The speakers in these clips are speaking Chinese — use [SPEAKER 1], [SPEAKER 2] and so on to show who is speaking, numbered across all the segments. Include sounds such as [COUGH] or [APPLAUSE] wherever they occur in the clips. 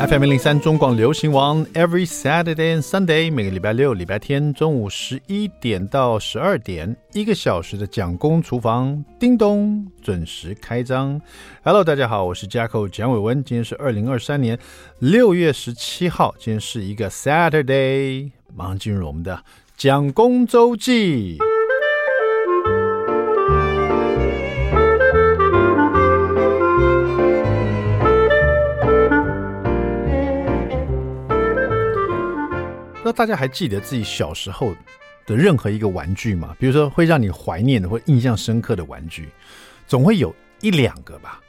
[SPEAKER 1] FM 零零三中广流行王，Every Saturday and Sunday，每个礼拜六、礼拜天中午十一点到十二点，一个小时的蒋公厨房，叮咚准时开张。Hello，大家好，我是 jack 蒋伟文，今天是二零二三年六月十七号，今天是一个 Saturday，马上进入我们的蒋公周记。那大家还记得自己小时候的任何一个玩具吗？比如说会让你怀念的或印象深刻的玩具，总会有一两个吧。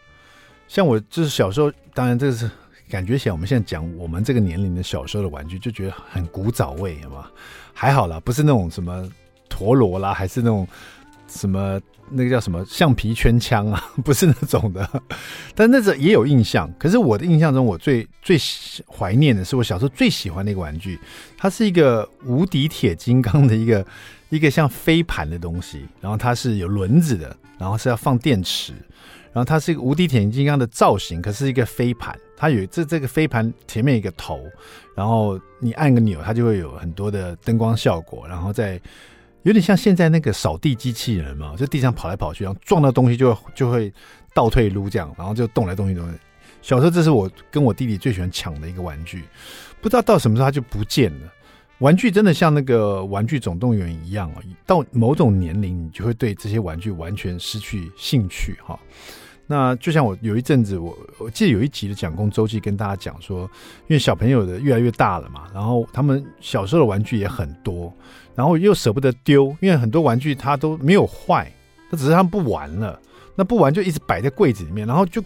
[SPEAKER 1] 像我就是小时候，当然这是感觉起来，我们现在讲我们这个年龄的小时候的玩具，就觉得很古早味，好吗？还好啦，不是那种什么陀螺啦，还是那种。什么那个叫什么橡皮圈枪啊？[LAUGHS] 不是那种的，[LAUGHS] 但那个也有印象。可是我的印象中，我最最怀念的是我小时候最喜欢的一个玩具，它是一个无敌铁金刚的一个一个像飞盘的东西，然后它是有轮子的，然后是要放电池，然后它是一个无敌铁金刚的造型，可是一个飞盘，它有这这个飞盘前面一个头，然后你按个钮，它就会有很多的灯光效果，然后再。有点像现在那个扫地机器人嘛，就地上跑来跑去，然后撞到东西就就会倒退撸这样，然后就动来动去动。小时候这是我跟我弟弟最喜欢抢的一个玩具，不知道到什么时候它就不见了。玩具真的像那个玩具总动员一样啊，到某种年龄你就会对这些玩具完全失去兴趣哈。那就像我有一阵子，我我记得有一集的蒋公周记跟大家讲说，因为小朋友的越来越大了嘛，然后他们小时候的玩具也很多，然后又舍不得丢，因为很多玩具它都没有坏，它只是他们不玩了，那不玩就一直摆在柜子里面，然后就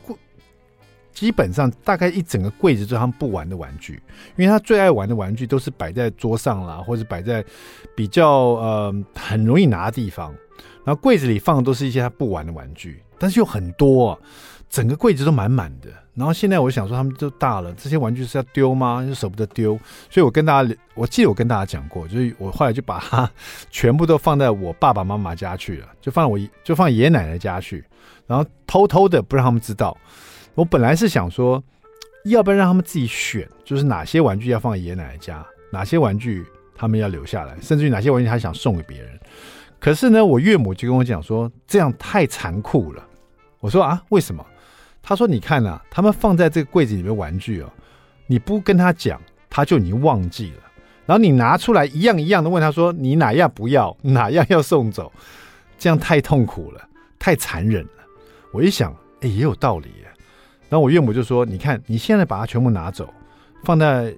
[SPEAKER 1] 基本上大概一整个柜子都是他们不玩的玩具，因为他最爱玩的玩具都是摆在桌上啦，或者摆在比较呃很容易拿的地方，然后柜子里放的都是一些他不玩的玩具。但是有很多，整个柜子都满满的。然后现在我想说，他们都大了，这些玩具是要丢吗？又舍不得丢，所以我跟大家，我记得我跟大家讲过，就是我后来就把它全部都放在我爸爸妈妈家去了，就放我就放爷爷奶奶家去，然后偷偷的不让他们知道。我本来是想说，要不然让他们自己选，就是哪些玩具要放爷爷奶奶家，哪些玩具他们要留下来，甚至于哪些玩具他想送给别人。可是呢，我岳母就跟我讲说，这样太残酷了。我说啊，为什么？他说，你看啊，他们放在这个柜子里面玩具哦，你不跟他讲，他就已经忘记了。然后你拿出来一样一样的问他说，你哪样不要，哪样要送走，这样太痛苦了，太残忍了。我一想，哎，也有道理。然后我岳母就说，你看，你现在把它全部拿走，放在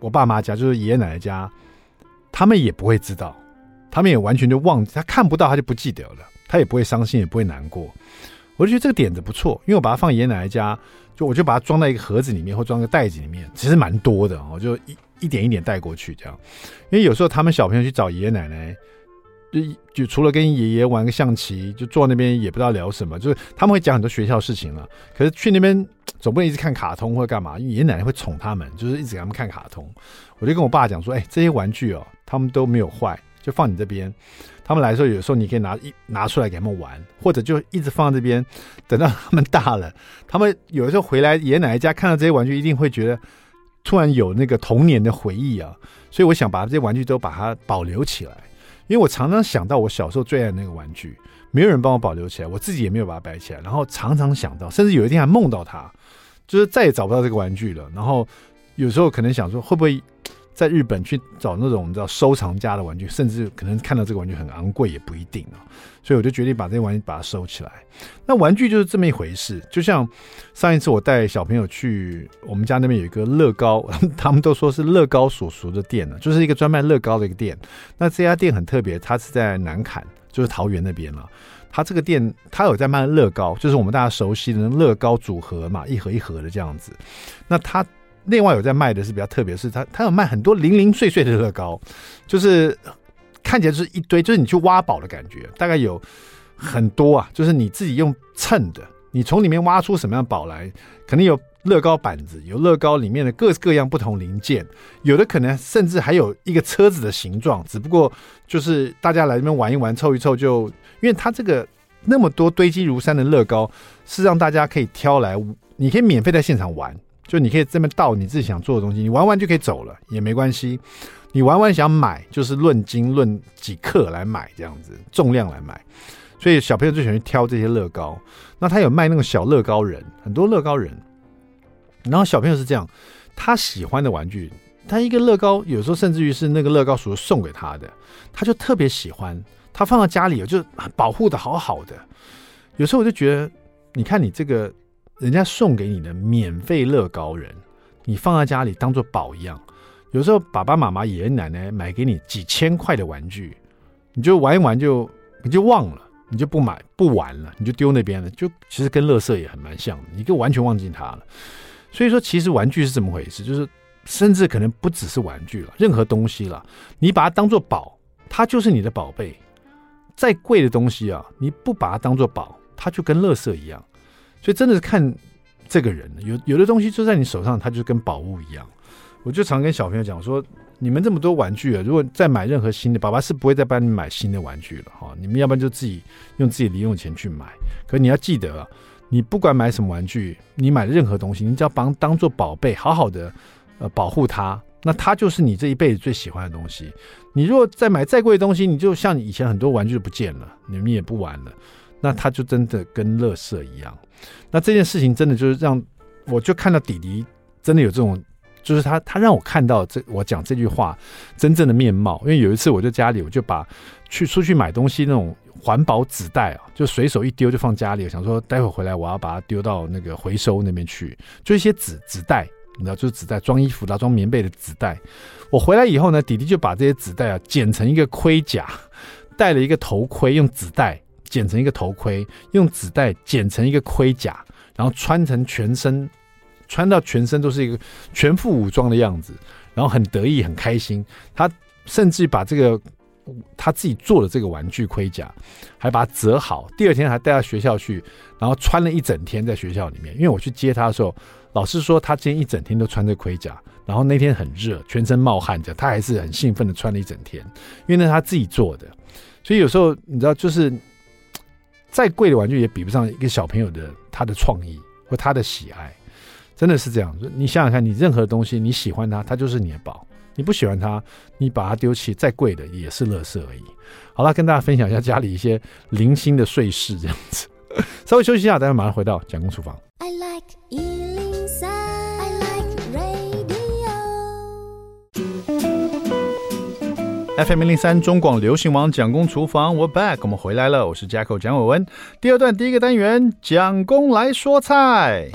[SPEAKER 1] 我爸妈家，就是爷爷奶奶家，他们也不会知道。他们也完全就忘记，他看不到，他就不记得了，他也不会伤心，也不会难过。我就觉得这个点子不错，因为我把它放爷爷奶奶家，就我就把它装在一个盒子里面，或装个袋子里面，其实蛮多的，我就一一点一点带过去这样。因为有时候他们小朋友去找爷爷奶奶，就就除了跟爷爷玩个象棋，就坐那边也不知道聊什么，就是他们会讲很多学校事情了。可是去那边总不能一直看卡通或者干嘛，因为爷爷奶奶会宠他们，就是一直给他们看卡通。我就跟我爸讲说，哎，这些玩具哦，他们都没有坏。就放你这边，他们来的时候，有时候你可以拿一拿出来给他们玩，或者就一直放在这边，等到他们大了，他们有的时候回来爷爷奶奶家看到这些玩具，一定会觉得突然有那个童年的回忆啊。所以我想把这些玩具都把它保留起来，因为我常常想到我小时候最爱的那个玩具，没有人帮我保留起来，我自己也没有把它摆起来，然后常常想到，甚至有一天还梦到它，就是再也找不到这个玩具了。然后有时候可能想说，会不会？在日本去找那种你知道收藏家的玩具，甚至可能看到这个玩具很昂贵也不一定啊，所以我就决定把这些玩具把它收起来。那玩具就是这么一回事，就像上一次我带小朋友去我们家那边有一个乐高，[LAUGHS] 他们都说是乐高所熟的店呢，就是一个专卖乐高的一个店。那这家店很特别，它是在南坎，就是桃园那边了。它这个店它有在卖乐高，就是我们大家熟悉的乐高组合嘛，一盒一盒的这样子。那它。另外有在卖的是比较特别，是它它有卖很多零零碎碎的乐高，就是看起来就是一堆，就是你去挖宝的感觉，大概有很多啊，就是你自己用称的，你从里面挖出什么样宝来，可能有乐高板子，有乐高里面的各式各样不同零件，有的可能甚至还有一个车子的形状，只不过就是大家来这边玩一玩，凑一凑就，因为它这个那么多堆积如山的乐高，是让大家可以挑来，你可以免费在现场玩。就你可以这么倒你自己想做的东西，你玩完就可以走了，也没关系。你玩完想买，就是论斤论几克来买，这样子重量来买。所以小朋友最喜欢去挑这些乐高。那他有卖那种小乐高人，很多乐高人。然后小朋友是这样，他喜欢的玩具，他一个乐高有时候甚至于是那个乐高叔叔送给他的，他就特别喜欢，他放到家里就保护的好好的。有时候我就觉得，你看你这个人家送给你的免费乐高人，你放在家里当做宝一样。有时候爸爸妈妈、爷爷奶奶买给你几千块的玩具，你就玩一玩就你就忘了，你就不买不玩了，你就丢那边了，就其实跟乐色也很蛮像的，你就完全忘记它了。所以说，其实玩具是怎么回事？就是甚至可能不只是玩具了，任何东西了，你把它当做宝，它就是你的宝贝。再贵的东西啊，你不把它当做宝，它就跟乐色一样。所以真的是看这个人，有有的东西就在你手上，它就跟宝物一样。我就常跟小朋友讲说，你们这么多玩具啊，如果再买任何新的，爸爸是不会再帮你买新的玩具了哈。你们要不然就自己用自己零用钱去买。可你要记得。你不管买什么玩具，你买任何东西，你只要把当做宝贝，好好的呃保护它，那它就是你这一辈子最喜欢的东西。你如果再买再贵的东西，你就像以前很多玩具都不见了，你们也不玩了，那他就真的跟垃圾一样。那这件事情真的就是让我就看到弟弟真的有这种，就是他他让我看到这我讲这句话真正的面貌。因为有一次我在家里，我就把去出去买东西那种。环保纸袋啊，就随手一丢就放家里。想说待会回来我要把它丢到那个回收那边去，就一些纸纸袋，你知道，就是纸袋装衣服的、装棉被的纸袋。我回来以后呢，弟弟就把这些纸袋啊剪成一个盔甲，戴了一个头盔，用纸袋剪成一个头盔，用纸袋剪成一个盔甲，然后穿成全身，穿到全身都是一个全副武装的样子，然后很得意很开心。他甚至把这个。他自己做的这个玩具盔甲，还把它折好，第二天还带到学校去，然后穿了一整天在学校里面。因为我去接他的时候，老师说他今天一整天都穿着盔甲，然后那天很热，全身冒汗着，他还是很兴奋的穿了一整天，因为那是他自己做的。所以有时候你知道，就是再贵的玩具也比不上一个小朋友的他的创意或他的喜爱，真的是这样。你想想看，你任何东西你喜欢它，它就是你的宝。你不喜欢它，你把它丢弃，再贵的也是垃圾而已。好了，跟大家分享一下家里一些零星的碎事，这样子。稍微休息一下，大家马上回到蒋工厨房。I like FM 零零三中广流行网蒋公厨房，We're back，我们回来了，我是 Jacko 蒋伟文。第二段第一个单元，蒋公来说菜。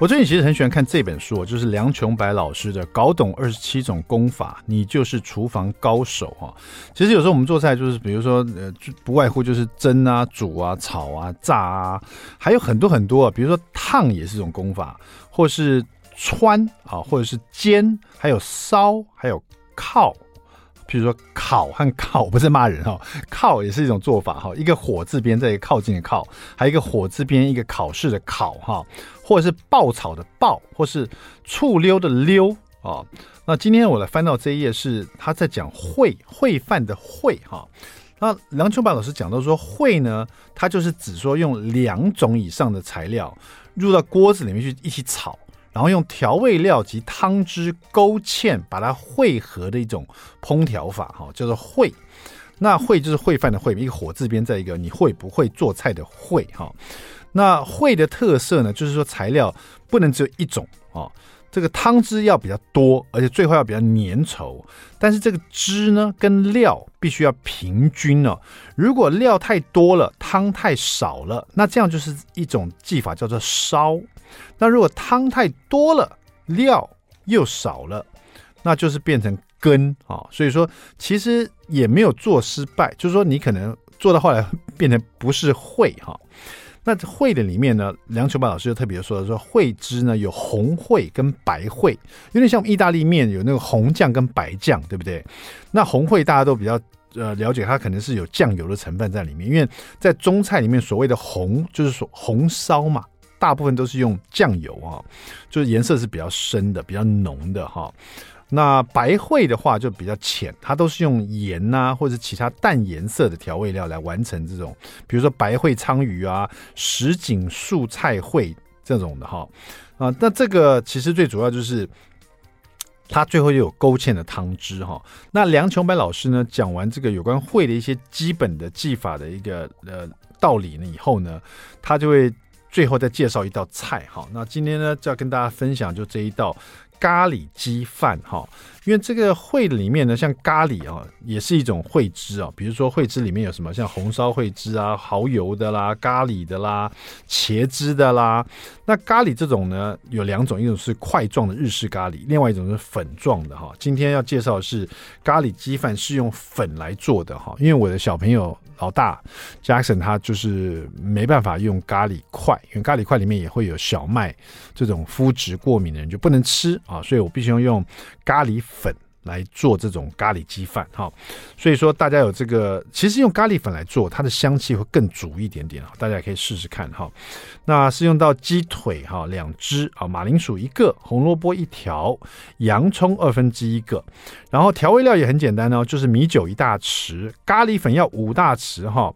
[SPEAKER 1] 我最近其实很喜欢看这本书，就是梁琼白老师的《搞懂二十七种功法，你就是厨房高手》哈。其实有时候我们做菜，就是比如说呃，不外乎就是蒸啊、煮啊、炒啊、炸啊，还有很多很多，比如说烫也是一种功法，或是穿啊，或者是煎，还有烧，还有靠。比如说烤和靠，不是骂人哈，靠也是一种做法哈，一个火字边再一个靠近的靠，还有一个火字边一个考试的考哈，或者是爆炒的爆，或是醋溜的溜啊。那今天我来翻到这一页，是他在讲烩烩饭的烩哈。那梁琼白老师讲到说烩呢，它就是指说用两种以上的材料入到锅子里面去一起炒。然后用调味料及汤汁勾芡，把它汇合的一种烹调法，哈，叫做烩。那烩就是烩饭的烩，一个火字边，再一个你会不会做菜的会，哈。那烩的特色呢，就是说材料不能只有一种，啊，这个汤汁要比较多，而且最后要比较粘稠。但是这个汁呢，跟料必须要平均哦。如果料太多了，汤太少了，那这样就是一种技法，叫做烧。那如果汤太多了，料又少了，那就是变成羹啊。所以说，其实也没有做失败，就是说你可能做到后来变成不是烩哈。那烩的里面呢，梁秋白老师就特别说了，说烩汁呢有红烩跟白烩，有点像意大利面有那个红酱跟白酱，对不对？那红烩大家都比较呃了解，它可能是有酱油的成分在里面，因为在中菜里面所谓的红就是说红烧嘛。大部分都是用酱油啊，就是颜色是比较深的、比较浓的哈。那白烩的话就比较浅，它都是用盐呐、或者其他淡颜色的调味料来完成这种，比如说白烩鲳鱼啊、什锦素菜烩这种的哈啊。那这个其实最主要就是它最后又有勾芡的汤汁哈。那梁琼白老师呢讲完这个有关烩的一些基本的技法的一个呃道理呢以后呢，他就会。最后再介绍一道菜。哈，那今天呢就要跟大家分享就这一道咖喱鸡饭哈，因为这个烩里面呢，像咖喱啊，也是一种烩汁啊，比如说烩汁里面有什么，像红烧烩汁啊、蚝油的啦、咖喱的啦、茄汁的啦。那咖喱这种呢有两种，一种是块状的日式咖喱，另外一种是粉状的哈。今天要介绍的是咖喱鸡饭是用粉来做的哈，因为我的小朋友。老大，Jackson 他就是没办法用咖喱块，因为咖喱块里面也会有小麦，这种肤质过敏的人就不能吃啊，所以我必须要用咖喱粉。来做这种咖喱鸡饭哈，所以说大家有这个，其实用咖喱粉来做，它的香气会更足一点点，大家也可以试试看哈。那是用到鸡腿哈两只啊，马铃薯一个，红萝卜一条，洋葱二分之一个，然后调味料也很简单哦，就是米酒一大匙，咖喱粉要五大匙哈。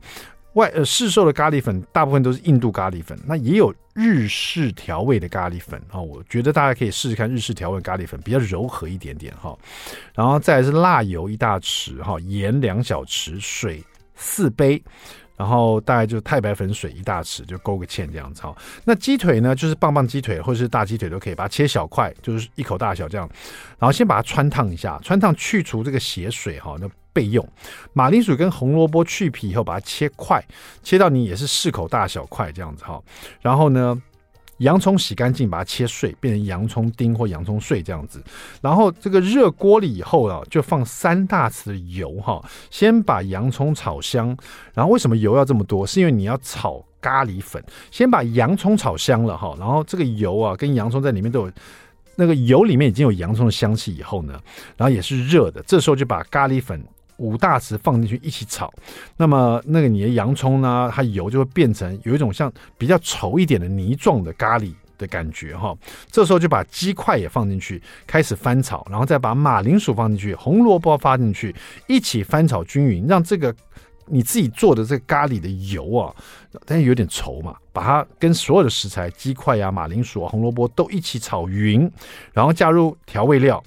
[SPEAKER 1] 外呃市售的咖喱粉大部分都是印度咖喱粉，那也有日式调味的咖喱粉啊，我觉得大家可以试试看日式调味咖喱粉，比较柔和一点点哈。然后再是辣油一大匙哈，盐两小匙，水四杯。然后大概就太白粉水一大匙，就勾个芡这样子哈。那鸡腿呢，就是棒棒鸡腿或者是大鸡腿都可以，把它切小块，就是一口大小这样。然后先把它汆烫一下，汆烫去除这个血水哈，那备用。马铃薯跟红萝卜去皮以后，把它切块，切到你也是适口大小块这样子哈。然后呢，洋葱洗干净，把它切碎，变成洋葱丁或洋葱碎这样子。然后这个热锅里以后啊，就放三大匙的油哈，先把洋葱炒香。然后为什么油要这么多？是因为你要炒咖喱粉，先把洋葱炒香了哈。然后这个油啊，跟洋葱在里面都有那个油里面已经有洋葱的香气以后呢，然后也是热的，这时候就把咖喱粉。五大匙放进去一起炒，那么那个你的洋葱呢，它油就会变成有一种像比较稠一点的泥状的咖喱的感觉哈。这时候就把鸡块也放进去，开始翻炒，然后再把马铃薯放进去，红萝卜放进去，一起翻炒均匀，让这个你自己做的这个咖喱的油啊，但是有点稠嘛，把它跟所有的食材，鸡块呀、马铃薯啊、红萝卜都一起炒匀，然后加入调味料，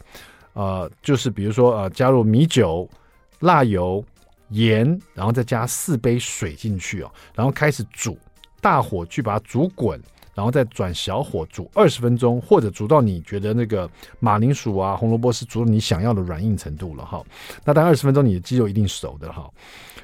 [SPEAKER 1] 呃，就是比如说呃，加入米酒。辣油、盐，然后再加四杯水进去哦，然后开始煮，大火去把它煮滚，然后再转小火煮二十分钟，或者煮到你觉得那个马铃薯啊、红萝卜是煮到你想要的软硬程度了哈。那大概二十分钟，你的鸡肉一定熟的哈。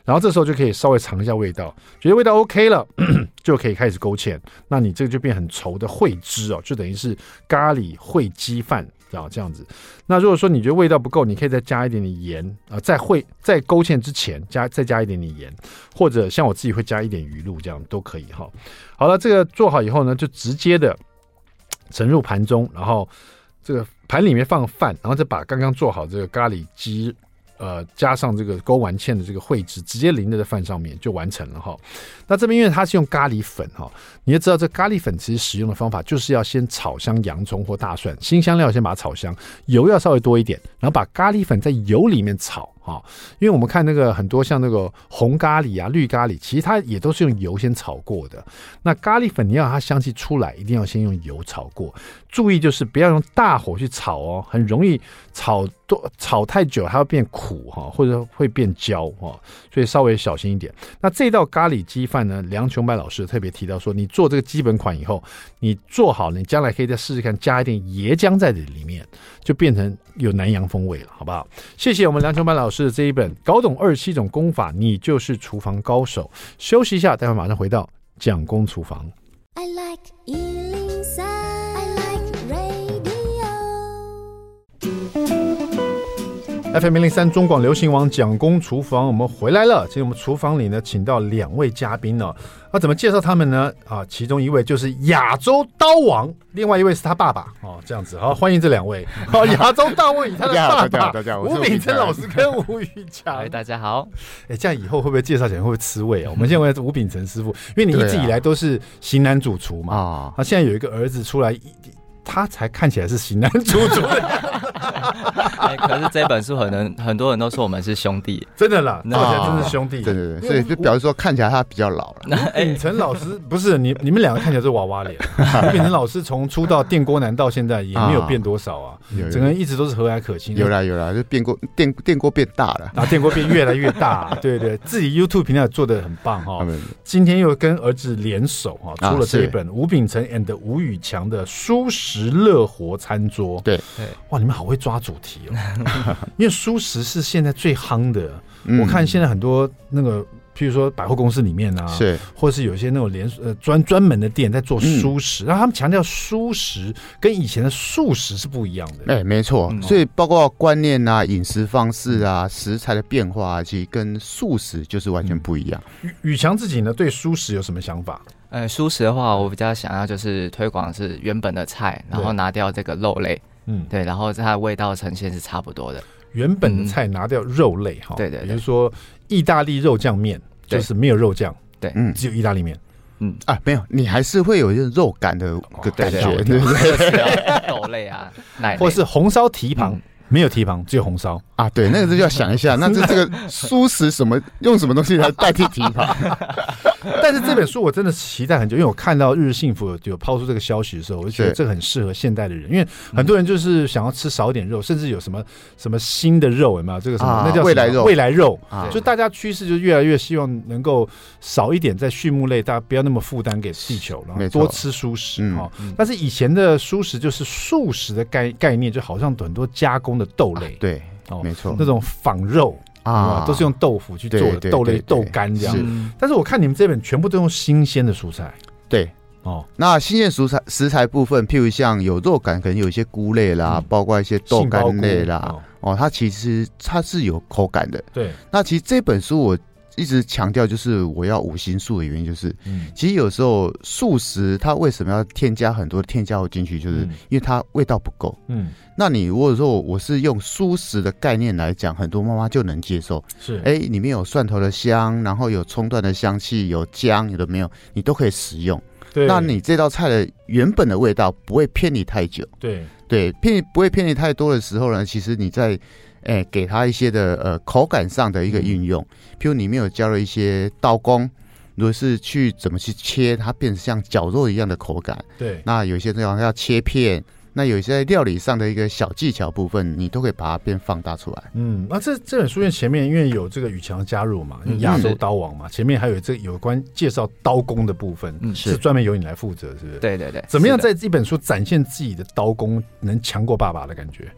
[SPEAKER 1] 然后这时候就可以稍微尝一下味道，觉得味道 OK 了，[CLEARS THROAT] 就可以开始勾芡。那你这个就变很稠的烩汁哦，就等于是咖喱烩鸡饭。啊，这样子。那如果说你觉得味道不够，你可以再加一点点盐啊、在会在勾芡之前加再加一点点盐，或者像我自己会加一点鱼露，这样都可以哈。好了，这个做好以后呢，就直接的盛入盘中，然后这个盘里面放饭，然后再把刚刚做好这个咖喱鸡。呃，加上这个勾完芡的这个烩汁，直接淋在饭上面就完成了哈。那这边因为它是用咖喱粉哈，你要知道这咖喱粉其实使用的方法就是要先炒香洋葱或大蒜，辛香料先把它炒香，油要稍微多一点，然后把咖喱粉在油里面炒。啊，因为我们看那个很多像那个红咖喱啊、绿咖喱，其实它也都是用油先炒过的。那咖喱粉你要它香气出来，一定要先用油炒过。注意就是不要用大火去炒哦，很容易炒炒太久，它会变苦哈，或者会变焦哈，所以稍微小心一点。那这道咖喱鸡饭呢，梁琼白老师特别提到说，你做这个基本款以后，你做好了，你将来可以再试试看加一点椰浆在这里面，就变成有南洋风味了，好不好？谢谢我们梁琼白老师。的这一本搞懂二十七种功法，你就是厨房高手。休息一下，待会马上回到蒋公厨房。I like FM 零零三中广流行王蒋公厨房，我们回来了。今天我们厨房里呢，请到两位嘉宾呢。那、啊、怎么介绍他们呢？啊，其中一位就是亚洲刀王，另外一位是他爸爸。哦，这样子，好，欢迎这两位。好，[LAUGHS] 亚洲刀王与他的爸爸，吴秉承老师跟吴宇强。
[SPEAKER 2] 哎，大家好。
[SPEAKER 1] 哎，这样以后会不会介绍起来会不会吃味啊？我们现在问吴秉辰师傅，因为你一直以来都是型男主厨嘛。啊，他现在有一个儿子出来。他才看起来是型男主厨。[LAUGHS]
[SPEAKER 2] 哎，可是这本书可能很多人都说我们是兄弟，
[SPEAKER 1] 真的啦，那我真的是兄弟，
[SPEAKER 3] 对对对，所以就表示说看起来他比较老了。
[SPEAKER 1] 秉承老师不是你，你们两个看起来是娃娃脸。[LAUGHS] 秉承老师从出道电锅男到现在也没有变多少啊，[LAUGHS] 整个人一直都是和蔼可亲。
[SPEAKER 3] 有啦有啦，就变锅电电锅变大了，
[SPEAKER 1] 然后电锅变越来越大，对对，自己 YouTube 频道做的很棒哈。今天又跟儿子联手哈，出了这一本吴秉承 and 吴宇强的蔬食乐活餐桌。
[SPEAKER 3] 对
[SPEAKER 2] 对，
[SPEAKER 1] 哇，你们好会抓主题哦，[LAUGHS] 因为蔬食是现在最夯的。我看现在很多那个。譬如说百货公司里面啊，
[SPEAKER 3] 是，
[SPEAKER 1] 或是有些那种连呃专专门的店在做蔬食，然后他们强调蔬食跟以前的素食是不一样的。
[SPEAKER 3] 哎，没错，所以包括观念啊、饮食方式啊、食材的变化，啊其实跟素食就是完全不一样。
[SPEAKER 1] 宇强自己呢，对蔬食有什么想法？
[SPEAKER 2] 呃，素食的话，我比较想要就是推广是原本的菜，然后拿掉这个肉类，嗯，对，然后它的味道呈现是差不多的。
[SPEAKER 1] 原本的菜拿掉肉类哈，
[SPEAKER 2] 对对，
[SPEAKER 1] 比如说意大利肉酱面。就是没有肉酱，
[SPEAKER 2] 对，
[SPEAKER 1] 嗯，只有意大利面，
[SPEAKER 3] 嗯啊，没有，你还是会有一种肉感的个感觉，对对对，
[SPEAKER 2] 豆类啊，[LAUGHS] 奶
[SPEAKER 1] 或是红烧蹄膀。没有蹄膀，只有红烧
[SPEAKER 3] 啊！对，那个就要想一下，那这这个蔬食什么用什么东西来代替蹄膀？[LAUGHS] [LAUGHS]
[SPEAKER 1] 但是这本书我真的期待很久，因为我看到日日幸福有有抛出这个消息的时候，我就觉得这个很适合现代的人，因为很多人就是想要吃少一点肉，甚至有什么什么新的肉有没有？这个什么那叫
[SPEAKER 3] 未来肉？
[SPEAKER 1] 未来肉，就大家趋势就越来越希望能够少一点在畜牧类，大家不要那么负担给地球，然后多吃蔬食哈。但是以前的蔬食就是素食的概概念，就好像很多加工的。豆类、啊、
[SPEAKER 3] 对哦，没错，
[SPEAKER 1] 那种仿肉啊，都是用豆腐去做的，豆类、豆干这样。是但是我看你们这本全部都用新鲜的蔬菜，
[SPEAKER 3] 对哦。那新鲜蔬菜食材部分，譬如像有肉感，可能有一些菇类啦，嗯、包括一些豆干类啦，哦，哦，它其实它是有口感的。
[SPEAKER 1] 对，
[SPEAKER 3] 那其实这本书我。一直强调就是我要五星素的原因，就是，其实有时候素食它为什么要添加很多添加物进去，就是因为它味道不够。嗯，那你如果说我是用素食的概念来讲，很多妈妈就能接受。是，哎，里面有蒜头的香，然后有葱段的香气，有姜，有的没有，你都可以食用。对，那你这道菜的原本的味道不会偏离太久。对，对，偏不会偏离太多的时候呢，其实你在。哎、欸，给它一些的呃口感上的一个运用，譬如里面有加了一些刀工，如果是去怎么去切，它变成像绞肉一样的口感。对，那有些地方要切片。那有一些料理上的一个小技巧部分，你都可以把它变放大出来。嗯，那这这本书院前面因为有这个宇强加入嘛，亚洲刀王嘛，前面还有这有关介绍刀工的部分，嗯，是专门由你来负责，是不是？对对对。怎么样在这本书展现自己的刀工，能强过爸爸的感觉？[LAUGHS]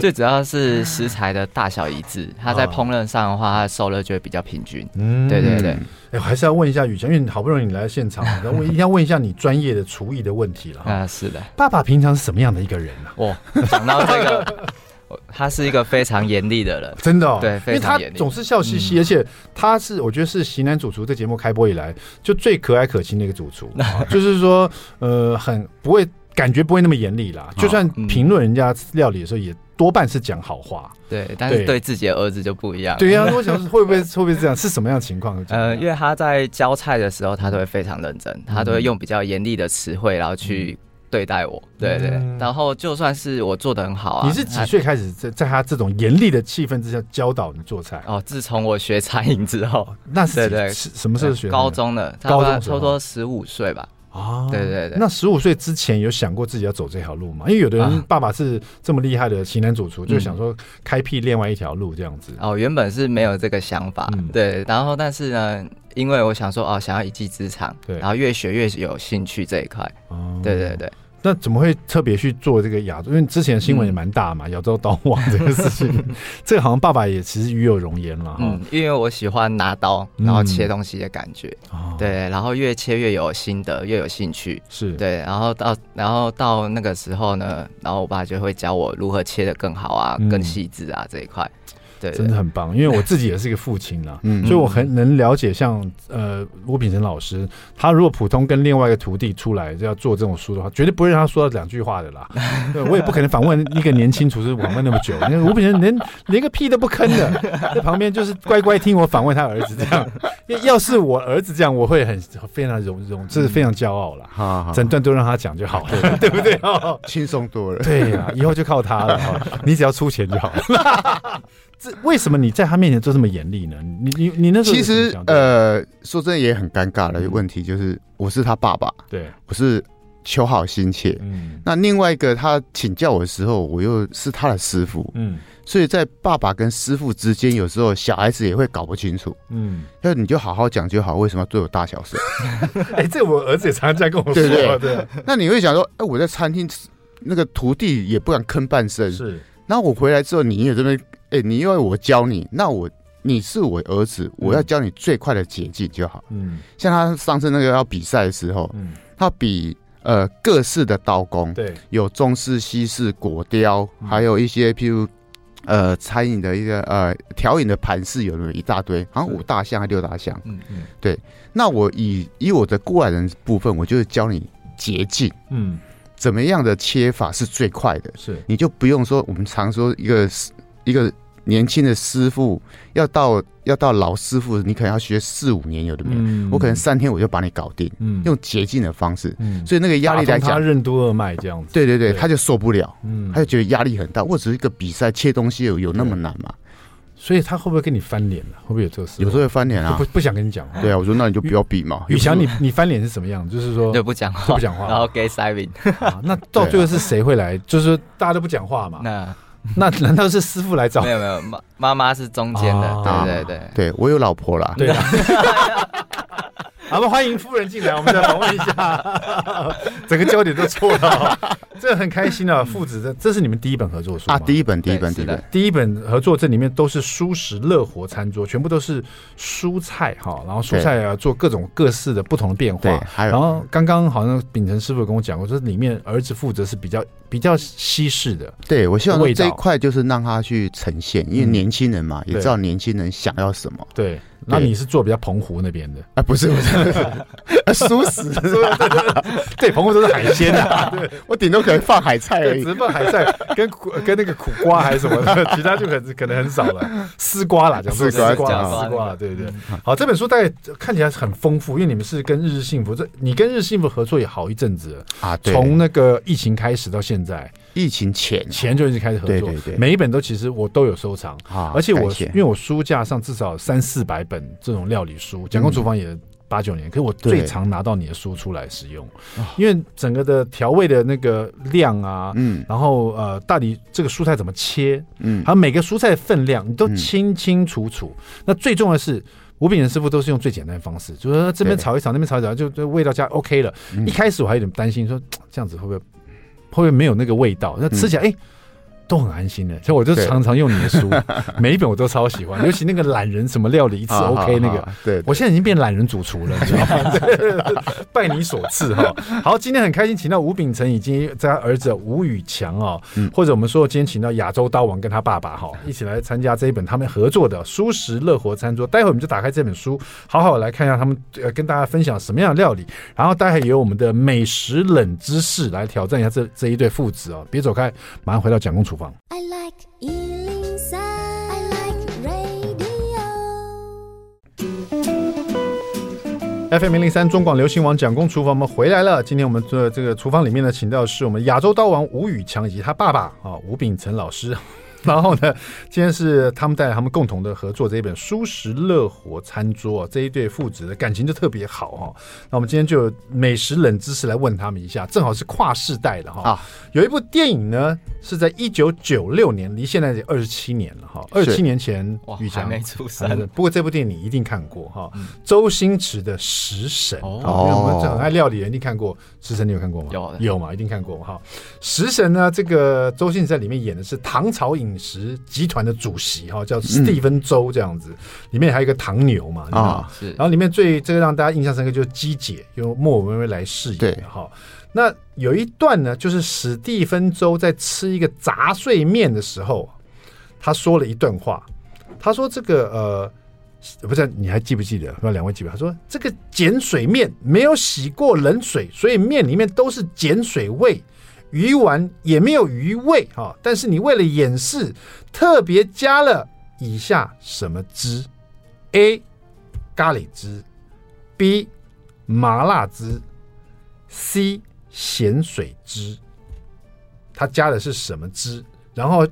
[SPEAKER 3] 最主要是食材的大小一致，它在烹饪上的话，它的受热就会比较平均。嗯，对对对。哎，我还是要问一下宇强，因为你好不容易你来现场，然后我一定 [LAUGHS] 要问一下你专业的厨艺的问题了。啊，是的。爸爸平常是什么样的一个人呢？哦，讲到这个，他是一个非常严厉的人，[LAUGHS] 真的。哦。对。因为他总是笑嘻嘻，而且他是我觉得是《型男主厨》这节目开播以来就最可爱可亲的一个主厨，[LAUGHS] 就是说呃，很不会感觉不会那么严厉啦。就算评论人家料理的时候也。多半是讲好话，对，但是对自己的儿子就不一样。对呀、啊，[LAUGHS] 我想会不会会不会这样？是什么样的情况？呃，因为他在教菜的时候，他都会非常认真，他都会用比较严厉的词汇，然后去对待我。对对，然后就算是我做的很好啊，你是几岁开始在在他这种严厉的气氛之下教导你做菜？哦，自从我学餐饮之后，那是对对，什么时候学？高中的，高中差不多十五岁吧。啊，对对对，那十五岁之前有想过自己要走这条路吗？因为有的人爸爸是这么厉害的型男主厨，就想说开辟另外一条路这样子。哦，原本是没有这个想法，对。然后，但是呢，因为我想说，哦，想要一技之长，对，然后越学越有兴趣这一块。哦，对对对。那怎么会特别去做这个亚洲？因为之前新闻也蛮大嘛，亚洲刀王这个事情，[LAUGHS] 这个好像爸爸也其实与有容焉了。嗯，因为我喜欢拿刀然后切东西的感觉，对，然后越切越有心得，越有兴趣，是对。然后到然后到那个时候呢，然后我爸就会教我如何切的更好啊，更细致啊这一块。
[SPEAKER 2] 对，
[SPEAKER 1] 真的很棒。因为我自己也是一个父亲啦，[LAUGHS] 嗯，所以我很能了解像呃吴秉成老师，他如果普通跟另外一个徒弟出来要做这种书的话，绝对不会让他说两句话的啦。[LAUGHS] 对，我也不可能访问一个年轻厨师访问那么久，因为吴秉成连连个屁都不吭的，在旁边就是乖乖听我访问他儿子这样。要是我儿子这样，我会很非常荣荣，这是非常骄傲了。[LAUGHS] 好，整段都让他讲就好了，对不对？
[SPEAKER 3] 轻松多了。
[SPEAKER 1] 对呀，以后就靠他了。你只要出钱就好了。这为什么你在他面前就这么严厉呢？你你你那时候
[SPEAKER 3] 其实呃，说真的也很尴尬的问题，就是我是他爸爸，
[SPEAKER 1] 对，
[SPEAKER 3] 我是求好心切。嗯，那另外一个他请教我的时候，我又是他的师傅。嗯。所以在爸爸跟师傅之间，有时候小孩子也会搞不清楚。嗯，那你就好好讲就好，为什么要对我大小声？[LAUGHS]
[SPEAKER 1] 哎、欸，这我儿子也常常在跟我说。对对对。
[SPEAKER 3] 那你会想说，哎、欸，我在餐厅，那个徒弟也不敢吭半声。
[SPEAKER 1] 是。
[SPEAKER 3] 然后我回来之后，你也这边，哎、欸，你因为我教你，那我你是我儿子，我要教你最快的捷径就好。嗯。像他上次那个要比赛的时候，嗯，他比呃各式的刀工，对，有中式、西式、果雕，嗯、还有一些譬如。呃，餐饮的一个呃调饮的盘式有那么一大堆，好像五大项还六大项。嗯嗯，对。那我以以我的过来人部分，我就是教你捷径。嗯，怎么样的切法是最快的？是，你就不用说我们常说一个一个。年轻的师傅要到要到老师傅，你可能要学四五年，有的没有？嗯、我可能三天我就把你搞定，嗯、用捷径的方式，嗯、所以那个压力来讲，他
[SPEAKER 1] 任督二脉这样子，
[SPEAKER 3] 对对对，对他就受不了，嗯、他就觉得压力很大。或者是一个比赛切东西有有那么难吗？
[SPEAKER 1] 所以他会不会跟你翻脸呢？会不会有这个事？
[SPEAKER 3] 有时候会翻脸啊，
[SPEAKER 1] 不不想跟你讲
[SPEAKER 3] 话。对啊，我说那你就不要比嘛。
[SPEAKER 1] 宇翔，你你翻脸是什么样？就是说 [LAUGHS]
[SPEAKER 2] 就不讲话，
[SPEAKER 1] 就不讲话，
[SPEAKER 2] 然后给 Simon。
[SPEAKER 1] 那到最后是谁会来？[LAUGHS] 就是大家都不讲话嘛。
[SPEAKER 2] 那。[LAUGHS]
[SPEAKER 1] 那难道是师傅来找？
[SPEAKER 2] 没有没有，妈妈妈是中间的，哦、对对对，
[SPEAKER 3] 对我有老婆啦。
[SPEAKER 1] 对啊。[LAUGHS] 好，我们欢迎夫人进来，我们再访问一下，[LAUGHS] 整个焦点都错了，这很开心啊！父子这这是你们第一本合作书
[SPEAKER 3] 啊，第一本第一本第一本
[SPEAKER 1] 第一本合作，这里面都是蔬食乐活餐桌，全部都是蔬菜哈，然后蔬菜啊做各种各式的不同的变化。还有，然后刚刚好像秉承师傅跟我讲过，说里面儿子负责是比较比较西式的。
[SPEAKER 3] 对，我希望这一块就是让他去呈现，因为年轻人嘛，也知道年轻人想要什么。
[SPEAKER 1] 对。那你是做比较澎湖那边的
[SPEAKER 3] 啊？不是不是，[LAUGHS] 蔬食 [LAUGHS]
[SPEAKER 1] 对，澎湖都是海鲜啊。[LAUGHS] 对，
[SPEAKER 3] 我顶多可能放海菜而已，
[SPEAKER 1] 只放海菜跟苦跟那个苦瓜还是什么的，其他就可能可能很少了。丝瓜啦，讲丝瓜，丝瓜，对对对。好，这本书大概看起来很丰富，因为你们是跟日日幸福，这你跟日日幸福合作也好一阵子了啊。从那个疫情开始到现在。
[SPEAKER 3] 疫情前
[SPEAKER 1] 前就已经开始合作，对对对，每一本都其实我都有收藏，而且我因为我书架上至少三四百本这种料理书，蒋公厨房也八九年，可是我最常拿到你的书出来使用，因为整个的调味的那个量啊，嗯，然后呃，到底这个蔬菜怎么切，嗯，还有每个蔬菜的分量，你都清清楚楚。那最重要的是，吴炳仁师傅都是用最简单的方式，就是说这边炒一炒，那边炒一炒，就就味道加 OK 了。一开始我还有点担心，说这样子会不会？会不会没有那个味道？那吃起来哎。都很安心的，所以我就常常用你的书，[LAUGHS] 每一本我都超喜欢，尤其那个懒人什么料理一次 OK 那个，对，我现在已经变懒人主厨了，你知道吗？拜你所赐哈。好，今天很开心，请到吴秉成以及在他儿子吴宇强哦，或者我们说今天请到亚洲刀王跟他爸爸哈，一起来参加这一本他们合作的舒适乐活餐桌。待会我们就打开这本书，好好来看一下他们呃跟大家分享什么样的料理，然后待会有我们的美食冷知识来挑战一下这这一对父子哦。别走开，马上回到蒋公厨房。I like 103, I like radio. FM 零零三中广流行网蒋公厨房，我们回来了。今天我们的这个厨房里面呢，请到的是我们亚洲刀王吴宇强以及他爸爸啊吴秉成老师。[LAUGHS] 然后呢，今天是他们带来他们共同的合作这一本《舒适乐活餐桌》，这一对父子的感情就特别好哈。那我们今天就美食冷知识来问他们一下，正好是跨世代的哈。啊，有一部电影呢是在一九九六年，离现在二十七年了哈。二十七年前，宇强
[SPEAKER 2] 没出生。
[SPEAKER 1] 不过这部电影你一定看过哈，周星驰的《食神》哦，我们很爱料理人，一定看过《食神》，你有看过吗？
[SPEAKER 2] 有
[SPEAKER 1] 有嘛，一定看过哈。《食神》呢，这个周星驰在里面演的是唐朝影。饮食集团的主席哈，叫史蒂芬周这样子，里面还有一个唐牛嘛啊，是。然后里面最这个让大家印象深刻就是鸡姐由莫文蔚来饰演哈。那有一段呢，就是史蒂芬周在吃一个杂碎面的时候，他说了一段话，他说这个呃。不是，你还记不记得？那两位记不？他说这个碱水面没有洗过冷水，所以面里面都是碱水味，鱼丸也没有鱼味哈。但是你为了掩饰，特别加了以下什么汁？A. 咖喱汁，B. 麻辣汁，C. 咸水汁。他加的是什么汁？然后。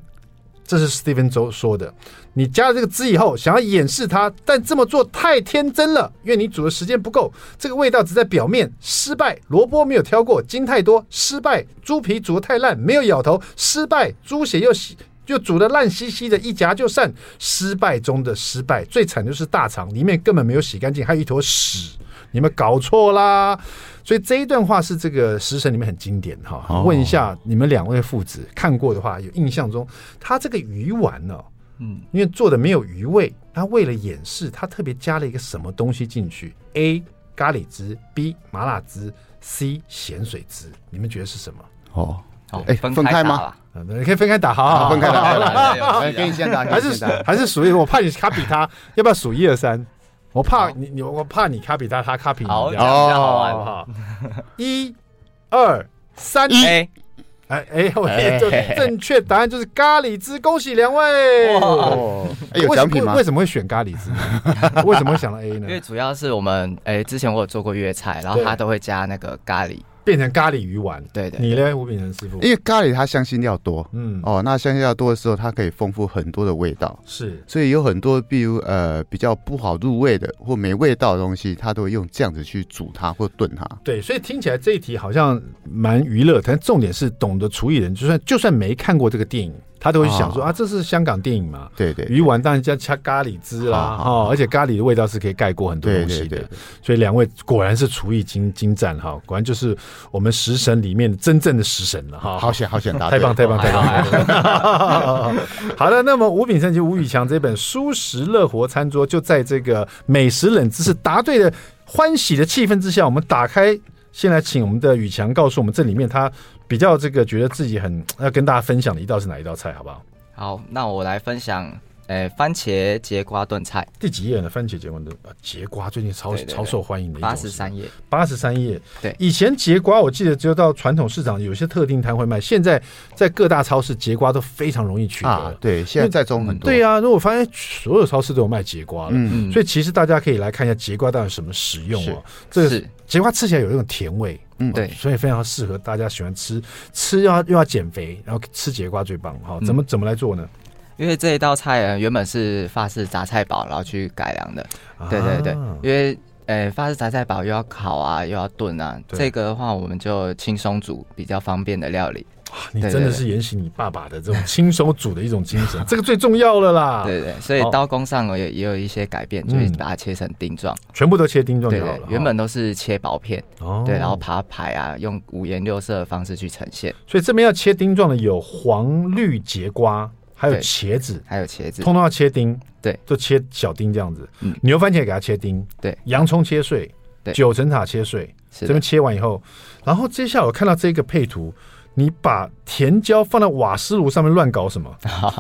[SPEAKER 1] 这是 Steven 周说的。你加了这个汁以后，想要掩饰它，但这么做太天真了，因为你煮的时间不够。这个味道只在表面，失败。萝卜没有挑过，筋太多，失败。猪皮煮得太烂，没有咬头，失败。猪血又洗又煮得烂兮兮的，一夹就散，失败中的失败。最惨就是大肠里面根本没有洗干净，还有一坨屎。你们搞错啦！所以这一段话是这个食神里面很经典哈。问一下你们两位父子看过的话，有印象中他这个鱼丸呢？嗯，因为做的没有鱼味，他为了掩饰，他特别加了一个什么东西进去？A. 咖喱汁，B. 麻辣汁，C. 咸水汁。你们觉得是什么？
[SPEAKER 3] 哦，好哎，分开吗？
[SPEAKER 1] 你可以分开打，好好
[SPEAKER 3] 分开打。给你先打，
[SPEAKER 1] 还是还是属于我怕你卡比他，要不要数一二三？我怕你，你我怕你卡比他，他卡比你，
[SPEAKER 2] 好，这样好玩不
[SPEAKER 1] 好？[LAUGHS] 一、二、三
[SPEAKER 2] ，，A，
[SPEAKER 1] 哎哎，我就正确答案就是咖喱汁，恭喜两位！
[SPEAKER 3] 有奖品吗？
[SPEAKER 1] 为什么会选咖喱汁？[LAUGHS] 为什么会想到 A 呢？
[SPEAKER 2] 因为主要是我们哎，之前我有做过粤菜，然后他都会加那个咖喱。
[SPEAKER 1] 变成咖喱鱼丸，
[SPEAKER 2] 对对，
[SPEAKER 1] 你呢，吴秉成师傅？
[SPEAKER 3] 因为咖喱它香辛料多，嗯，哦，那香辛料多的时候，它可以丰富很多的味道，
[SPEAKER 1] 是，
[SPEAKER 3] 所以有很多，比如呃比较不好入味的或没味道的东西，它都会用这样子去煮它或炖它。
[SPEAKER 1] 对，所以听起来这一题好像蛮娱乐，但重点是懂得厨艺人，就算就算没看过这个电影。他都会想说啊，这是香港电影嘛？
[SPEAKER 3] 对对，
[SPEAKER 1] 鱼丸当然加加咖喱汁啦，哦，而且咖喱的味道是可以盖过很多东西的。所以两位果然是厨艺精精湛哈，果然就是我们食神里面真正的食神了哈。
[SPEAKER 3] 好险好险，
[SPEAKER 1] 太棒太棒太棒！[LAUGHS] 好的，那么吴秉成及吴宇强这本《舒食乐活餐桌》就在这个美食冷知识答对的欢喜的气氛之下，我们打开，先来请我们的宇强告诉我们这里面他。比较这个觉得自己很要跟大家分享的一道是哪一道菜，好不好？
[SPEAKER 2] 好，那我来分享，诶，番茄节瓜炖菜。
[SPEAKER 1] 第几页呢？番茄节瓜炖节瓜最近超超受欢迎的一，
[SPEAKER 2] 八十三页，
[SPEAKER 1] 八十三页。
[SPEAKER 2] 对，
[SPEAKER 1] 以前节瓜我记得只有到传统市场有些特定摊会卖，现在在各大超市节瓜都非常容易取得。啊、
[SPEAKER 3] 对，现在在中很多。
[SPEAKER 1] 对啊，如果发现所有超市都有卖节瓜了，嗯嗯，所以其实大家可以来看一下节瓜到底什么使用哦。这个是节瓜吃起来有那种甜味。
[SPEAKER 2] 嗯，对，
[SPEAKER 1] 所以非常适合大家喜欢吃，吃要又要减肥，然后吃节瓜最棒。好，怎么怎么来做呢？
[SPEAKER 2] 因为这一道菜原本是法式杂菜堡，然后去改良的。对对对，因为呃法式杂菜堡又要烤啊，又要炖啊，这个的话我们就轻松煮，比较方便的料理。
[SPEAKER 1] 哇你真的是沿袭你爸爸的这种轻手煮的一种精神，[LAUGHS] 这个最重要了啦。
[SPEAKER 2] 对对，所以刀工上也也有一些改变，就是把它切成丁状，
[SPEAKER 1] 全部都切丁状就好了。
[SPEAKER 2] 原本都是切薄片，对，然后把它排啊，用五颜六色的方式去呈现。
[SPEAKER 1] 所以这边要切丁状的有黄绿节瓜，还有茄子，
[SPEAKER 2] 还有茄子，
[SPEAKER 1] 通通要切丁，
[SPEAKER 2] 对，
[SPEAKER 1] 就切小丁这样子。嗯牛番茄给它切丁，
[SPEAKER 2] 对，
[SPEAKER 1] 洋葱切碎，对，九层塔切碎，这边切完以后，然后接下来我看到这个配图。你把甜椒放在瓦斯炉上面乱搞什么？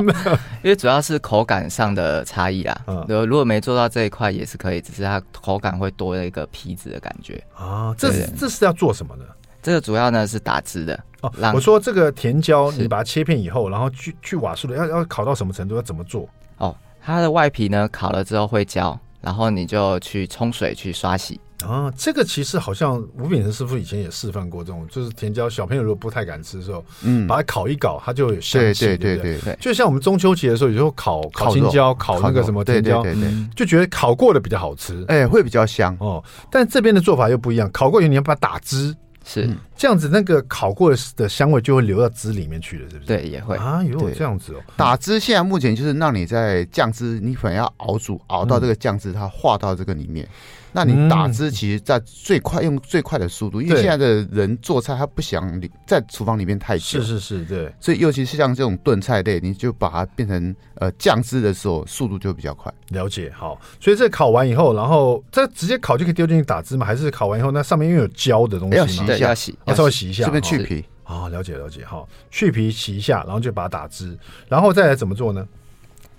[SPEAKER 1] [LAUGHS]
[SPEAKER 2] 因为主要是口感上的差异啦。嗯，如果没做到这一块也是可以，只是它口感会多了一个皮子的感觉
[SPEAKER 1] 啊。这是这是要做什么呢？
[SPEAKER 2] 这个主要呢是打汁的哦。
[SPEAKER 1] 我说这个甜椒，你把它切片以后，然后去去瓦数的要要烤到什么程度？要怎么做？
[SPEAKER 2] 哦，它的外皮呢烤了之后会焦，然后你就去冲水去刷洗。
[SPEAKER 1] 啊，这个其实好像吴炳成师傅以前也示范过这种，就是甜椒小朋友如果不太敢吃的时候，嗯，把它烤一烤，它就有香气，对对对对，就像我们中秋节的时候，有时候烤烤青椒，烤那个什么甜椒，对对对，就觉得烤过的比较好吃，
[SPEAKER 3] 哎，会比较香哦。
[SPEAKER 1] 但这边的做法又不一样，烤过以后你要把它打汁，
[SPEAKER 2] 是
[SPEAKER 1] 这样子，那个烤过的香味就会流到汁里面去了，是不是？
[SPEAKER 2] 对，也会
[SPEAKER 1] 啊，有这样子哦。
[SPEAKER 3] 打汁现在目前就是让你在酱汁，你可能要熬煮，熬到这个酱汁它化到这个里面。那你打汁，其实，在最快用最快的速度，因为现在的人做菜，他不想在厨房里面太久。
[SPEAKER 1] 是是是，对。
[SPEAKER 3] 所以，尤其是像这种炖菜类，你就把它变成呃酱汁的时候，速度就比较快。
[SPEAKER 1] 了解，好。所以这烤完以后，然后这直接烤就可以丢进去打汁吗？还是烤完以后，那上面因为有胶的东西，
[SPEAKER 3] 要洗一下，
[SPEAKER 2] 要洗，
[SPEAKER 1] 要稍微洗一下，
[SPEAKER 3] 这边去皮。
[SPEAKER 1] 啊，了解了解，好，去皮洗一下，然后就把它打汁，然后再来怎么做呢？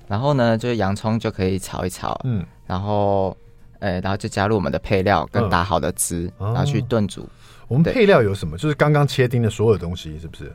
[SPEAKER 2] 然后呢，就是洋葱就可以炒一炒，嗯，然后，呃，然后就加入我们的配料跟打好的汁，然后去炖煮。
[SPEAKER 1] 我们配料有什么？就是刚刚切丁的所有东西，是不是？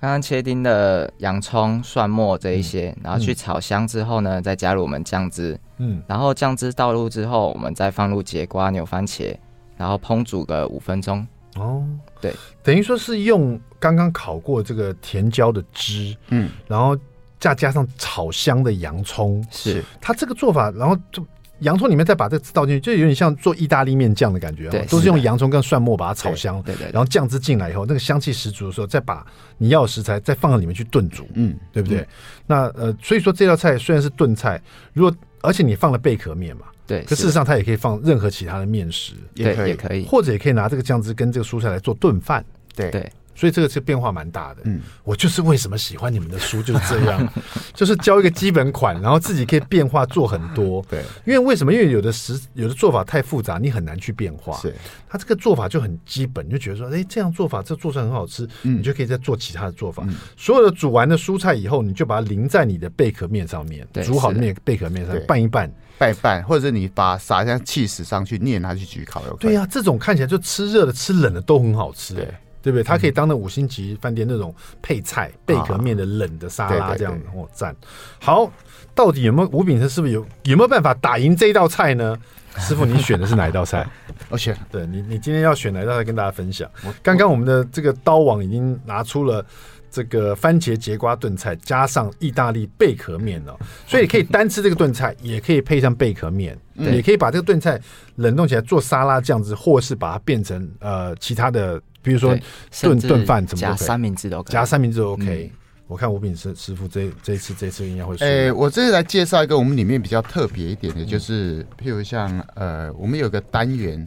[SPEAKER 2] 刚刚切丁的洋葱、蒜末这一些，然后去炒香之后呢，再加入我们酱汁，嗯，然后酱汁倒入之后，我们再放入节瓜、牛番茄，然后烹煮个五分钟。哦，对，
[SPEAKER 1] 等于说是用刚刚烤过这个甜椒的汁，嗯，然后再加上炒香的洋葱，
[SPEAKER 2] 是
[SPEAKER 1] 它这个做法，然后就。洋葱里面再把这个倒进去，就有点像做意大利面酱的感觉，对，都是用洋葱跟蒜末把它炒香，
[SPEAKER 2] 对对，
[SPEAKER 1] 然后酱汁进来以后，那个香气十足的时候，再把你要的食材再放到里面去炖煮，嗯，对不对？那呃，所以说这道菜虽然是炖菜，如果而且你放了贝壳面嘛，
[SPEAKER 2] 对，
[SPEAKER 1] 可事实上它也可以放任何其他的面食，
[SPEAKER 2] 也可以，也可以，
[SPEAKER 1] 或者也可以拿这个酱汁跟这个蔬菜来做炖饭，
[SPEAKER 2] 对对。
[SPEAKER 1] 所以这个是变化蛮大的。嗯，我就是为什么喜欢你们的书就是这样，[LAUGHS] 就是交一个基本款，然后自己可以变化做很多。对，因为为什么？因为有的时有的做法太复杂，你很难去变化。是，他这个做法就很基本，你就觉得说，哎，这样做法这做出来很好吃，你就可以再做其他的做法。所有的煮完的蔬菜以后，你就把它淋在你的贝壳面上面，煮好的那个贝壳面上拌一拌，
[SPEAKER 3] 拌一拌，或者是你把撒一下起司上去，你也拿去焗烤。
[SPEAKER 1] 对呀，这种看起来就吃热的吃冷的都很好吃。对。对不对？它可以当那五星级饭店那种配菜，贝壳面的冷的沙拉这样子，哦，赞！好，到底有没有吴秉承师傅有有没有办法打赢这一道菜呢？师傅，你选的是哪一道菜？[LAUGHS]
[SPEAKER 3] 我选。
[SPEAKER 1] 对你，你今天要选哪一道菜跟大家分享？刚刚我们的这个刀王已经拿出了这个番茄节瓜炖菜，加上意大利贝壳面了，所以你可以单吃这个炖菜，也可以配上贝壳面，也可以把这个炖菜冷冻起来做沙拉酱汁，或是把它变成呃其他的。比如说炖炖饭怎么
[SPEAKER 2] 加三明治都可以，
[SPEAKER 1] 加三明治都 OK。我看吴炳师师傅这这一次这一次应该会。
[SPEAKER 3] 哎，我这次来介绍一个我们里面比较特别一点的，就是譬如像呃，我们有个单元，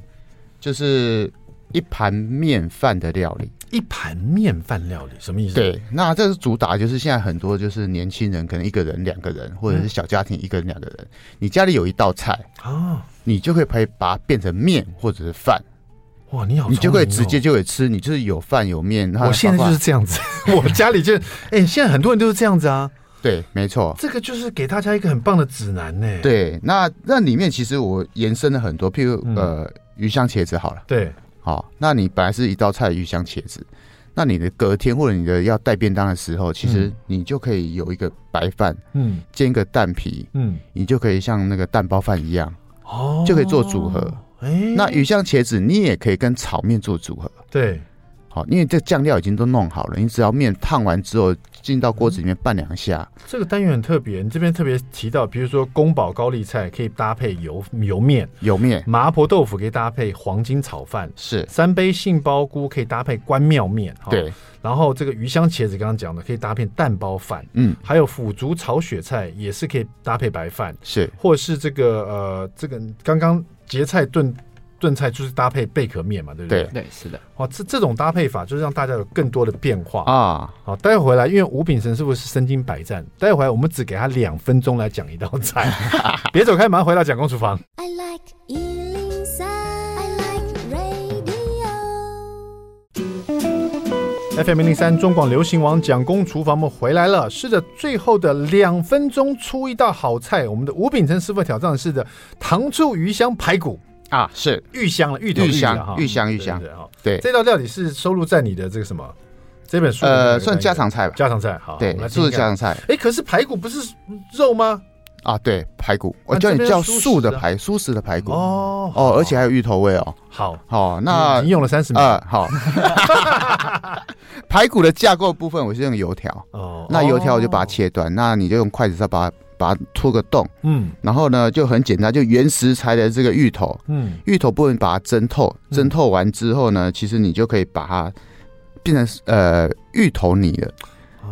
[SPEAKER 3] 就是一盘面饭的料理。
[SPEAKER 1] 一盘面饭料理什么意思？
[SPEAKER 3] 对，那这是主打，就是现在很多就是年轻人可能一个人、两个人，或者是小家庭一个人、两个人，你家里有一道菜啊，你就可以可以把它变成面或者是饭。
[SPEAKER 1] 哇，你好、哦，
[SPEAKER 3] 你就可以直接就可以吃，你就是有饭有面。
[SPEAKER 1] 我现在就是这样子，[LAUGHS] 我家里就哎、欸，现在很多人都是这样子啊。[LAUGHS]
[SPEAKER 3] 对，没错，
[SPEAKER 1] 这个就是给大家一个很棒的指南呢。
[SPEAKER 3] 对，那那里面其实我延伸了很多，譬如、嗯、呃鱼香茄子好了，
[SPEAKER 1] 对，
[SPEAKER 3] 好，那你本来是一道菜鱼香茄子，那你的隔天或者你的要带便当的时候，其实你就可以有一个白饭，嗯，煎个蛋皮，嗯，你就可以像那个蛋包饭一样，哦，就可以做组合。欸、那鱼香茄子你也可以跟炒面做组合，
[SPEAKER 1] 对，
[SPEAKER 3] 好，因为这酱料已经都弄好了，你只要面烫完之后进到锅子里面拌两下。
[SPEAKER 1] 这个单元很特别，你这边特别提到，比如说宫保高丽菜可以搭配油油面，
[SPEAKER 3] 油面；
[SPEAKER 1] 麻婆豆腐可以搭配黄金炒饭，
[SPEAKER 3] 是；
[SPEAKER 1] 三杯杏鲍菇可以搭配关庙面，
[SPEAKER 3] 对。
[SPEAKER 1] 然后这个鱼香茄子刚刚讲的可以搭配蛋包饭，嗯，还有腐竹炒雪菜也是可以搭配白饭，
[SPEAKER 3] 是，
[SPEAKER 1] 或是这个呃这个刚刚。节菜炖炖菜就是搭配贝壳面嘛，对不
[SPEAKER 2] 对？对，是的。
[SPEAKER 1] 哇，这这种搭配法就是让大家有更多的变化啊。好，待会回来，因为吴秉承是不是身经百战？待会回来我们只给他两分钟来讲一道菜，[LAUGHS] 别走开，马上回到蒋公厨房。I like 103, FM 零零三中广流行王蒋公厨房，我们回来了。是的，最后的两分钟出一道好菜，我们的吴秉承师傅挑战的是的糖醋鱼香排骨。
[SPEAKER 3] 啊，是
[SPEAKER 1] 芋香了，芋头
[SPEAKER 3] 芋香，芋香，芋香。对，
[SPEAKER 1] 这道料理是收录在你的这个什么这本书？
[SPEAKER 3] 呃，算家常菜吧，
[SPEAKER 1] 家常菜。好，
[SPEAKER 3] 对，就是家常菜。
[SPEAKER 1] 哎，可是排骨不是肉吗？
[SPEAKER 3] 啊，对，排骨，我叫你叫素的排，素食的排骨。哦哦，而且还有芋头味哦。
[SPEAKER 1] 好，
[SPEAKER 3] 好，那
[SPEAKER 1] 已经用了三十秒。
[SPEAKER 3] 好。[LAUGHS] 排骨的架构部分，我是用油条。哦，那油条我就把它切断，那你就用筷子再把它。把它戳个洞，嗯，然后呢就很简单，就原食材的这个芋头，嗯，芋头部分把它蒸透，蒸透完之后呢，其实你就可以把它变成呃芋头泥了，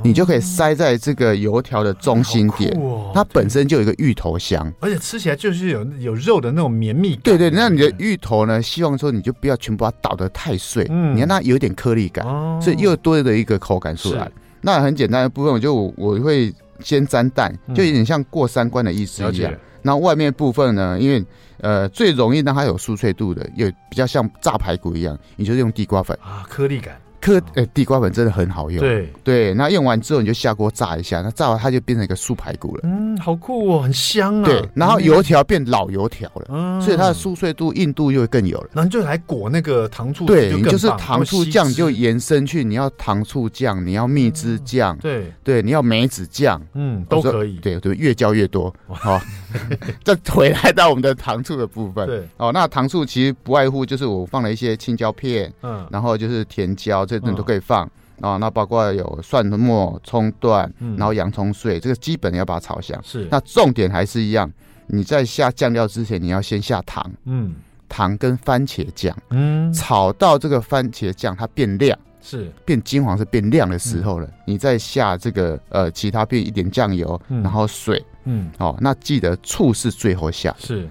[SPEAKER 3] 你就可以塞在这个油条的中心点，它本身就有一个芋头香，
[SPEAKER 1] 而且吃起来就是有有肉的那种绵密感。
[SPEAKER 3] 对对，那你的芋头呢，希望说你就不要全部把它捣得太碎，嗯，你看它有点颗粒感，所以又多了一个口感出来。那很简单的部分，我就我会。先沾蛋，就有点像过三关的意思一样。那、嗯、外面部分呢，因为呃最容易让它有酥脆度的，又比较像炸排骨一样，你就是用地瓜粉
[SPEAKER 1] 啊，颗粒感。
[SPEAKER 3] 颗呃地瓜粉真的很好用。
[SPEAKER 1] 对
[SPEAKER 3] 对，那用完之后你就下锅炸一下，那炸完它就变成一个素排骨了。嗯，
[SPEAKER 1] 好酷哦，很香啊。
[SPEAKER 3] 对，然后油条变老油条了，嗯，所以它的酥脆度、硬度又会更有了。
[SPEAKER 1] 然后就来裹那个糖醋，
[SPEAKER 3] 对，你就是糖醋酱，就延伸去，你要糖醋酱，你要蜜汁酱，
[SPEAKER 1] 对
[SPEAKER 3] 对，你要梅子酱，
[SPEAKER 1] 嗯，都可以。
[SPEAKER 3] 对对，越浇越多。[LAUGHS] 好，[LAUGHS] 再回来到我们的糖醋的部分。对，哦，那糖醋其实不外乎就是我放了一些青椒片，嗯，然后就是甜椒，这种都可以放。啊，那包括有蒜末、葱段，然后洋葱碎，这个基本要把它炒香。
[SPEAKER 1] 是，
[SPEAKER 3] 那重点还是一样，你在下酱料之前，你要先下糖。嗯，糖跟番茄酱。嗯，炒到这个番茄酱它变亮，
[SPEAKER 1] 是
[SPEAKER 3] 变金黄色变亮的时候了，你再下这个呃其他变一点酱油，然后水。嗯，哦，那记得醋是最后下。
[SPEAKER 1] 是。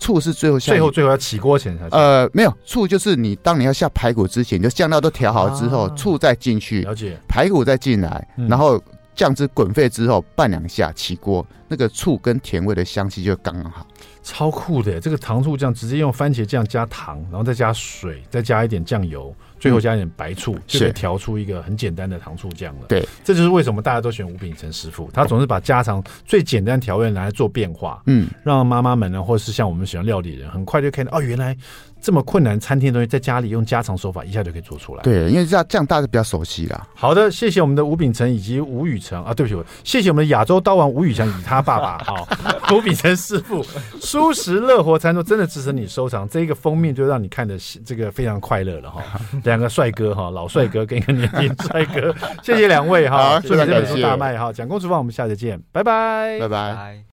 [SPEAKER 3] 醋是最后下，
[SPEAKER 1] 最后最后要起锅前才。
[SPEAKER 3] 呃，没有醋，就是你当你要下排骨之前，就酱料都调好之后，醋再进去，排骨再进来，然后酱汁滚沸之后，拌两下起锅，那个醋跟甜味的香气就刚刚好。
[SPEAKER 1] 超酷的，这个糖醋酱直接用番茄酱加糖，然后再加水，再加一点酱油。最后加一点白醋，就可以调出一个很简单的糖醋酱了。
[SPEAKER 3] 对，
[SPEAKER 1] 这就是为什么大家都选吴秉承师傅，他总是把家常最简单调味拿来做变化，嗯，让妈妈们呢，或是像我们喜欢料理人，很快就看到哦，原来。这么困难餐厅的东西，在家里用家常手法一下就可以做出来。
[SPEAKER 3] 对，因为这样这样大家比较熟悉啦。
[SPEAKER 1] 好的，谢谢我们的吴秉承以及吴宇成啊，对不起，谢谢我们的亚洲刀王吴宇强以及他爸爸 [LAUGHS] 哈，吴秉承师傅，舒适乐活餐桌真的支持你收藏。这个封面就让你看的这个非常快乐了哈。[LAUGHS] 两个帅哥哈，老帅哥跟一个年轻帅哥，[LAUGHS] 谢谢两位哈，祝你这本书大卖哈。蒋公厨房，我们下次见，拜拜，
[SPEAKER 3] 拜拜。